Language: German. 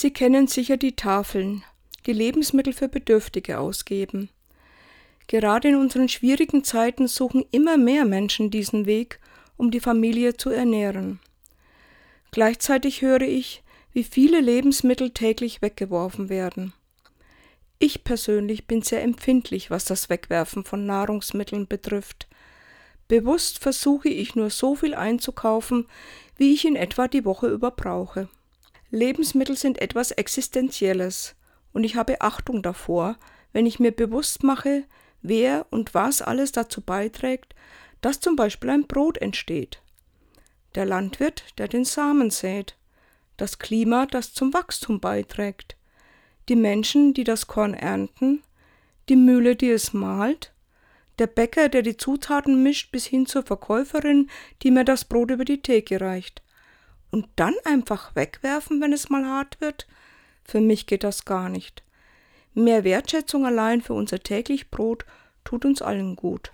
Sie kennen sicher die Tafeln, die Lebensmittel für Bedürftige ausgeben. Gerade in unseren schwierigen Zeiten suchen immer mehr Menschen diesen Weg, um die Familie zu ernähren. Gleichzeitig höre ich, wie viele Lebensmittel täglich weggeworfen werden. Ich persönlich bin sehr empfindlich, was das Wegwerfen von Nahrungsmitteln betrifft. Bewusst versuche ich nur so viel einzukaufen, wie ich in etwa die Woche über brauche. Lebensmittel sind etwas Existenzielles, und ich habe Achtung davor, wenn ich mir bewusst mache, wer und was alles dazu beiträgt, dass zum Beispiel ein Brot entsteht. Der Landwirt, der den Samen sät, das Klima, das zum Wachstum beiträgt, die Menschen, die das Korn ernten, die Mühle, die es mahlt, der Bäcker, der die Zutaten mischt, bis hin zur Verkäuferin, die mir das Brot über die Theke reicht. Und dann einfach wegwerfen, wenn es mal hart wird? Für mich geht das gar nicht. Mehr Wertschätzung allein für unser täglich Brot tut uns allen gut.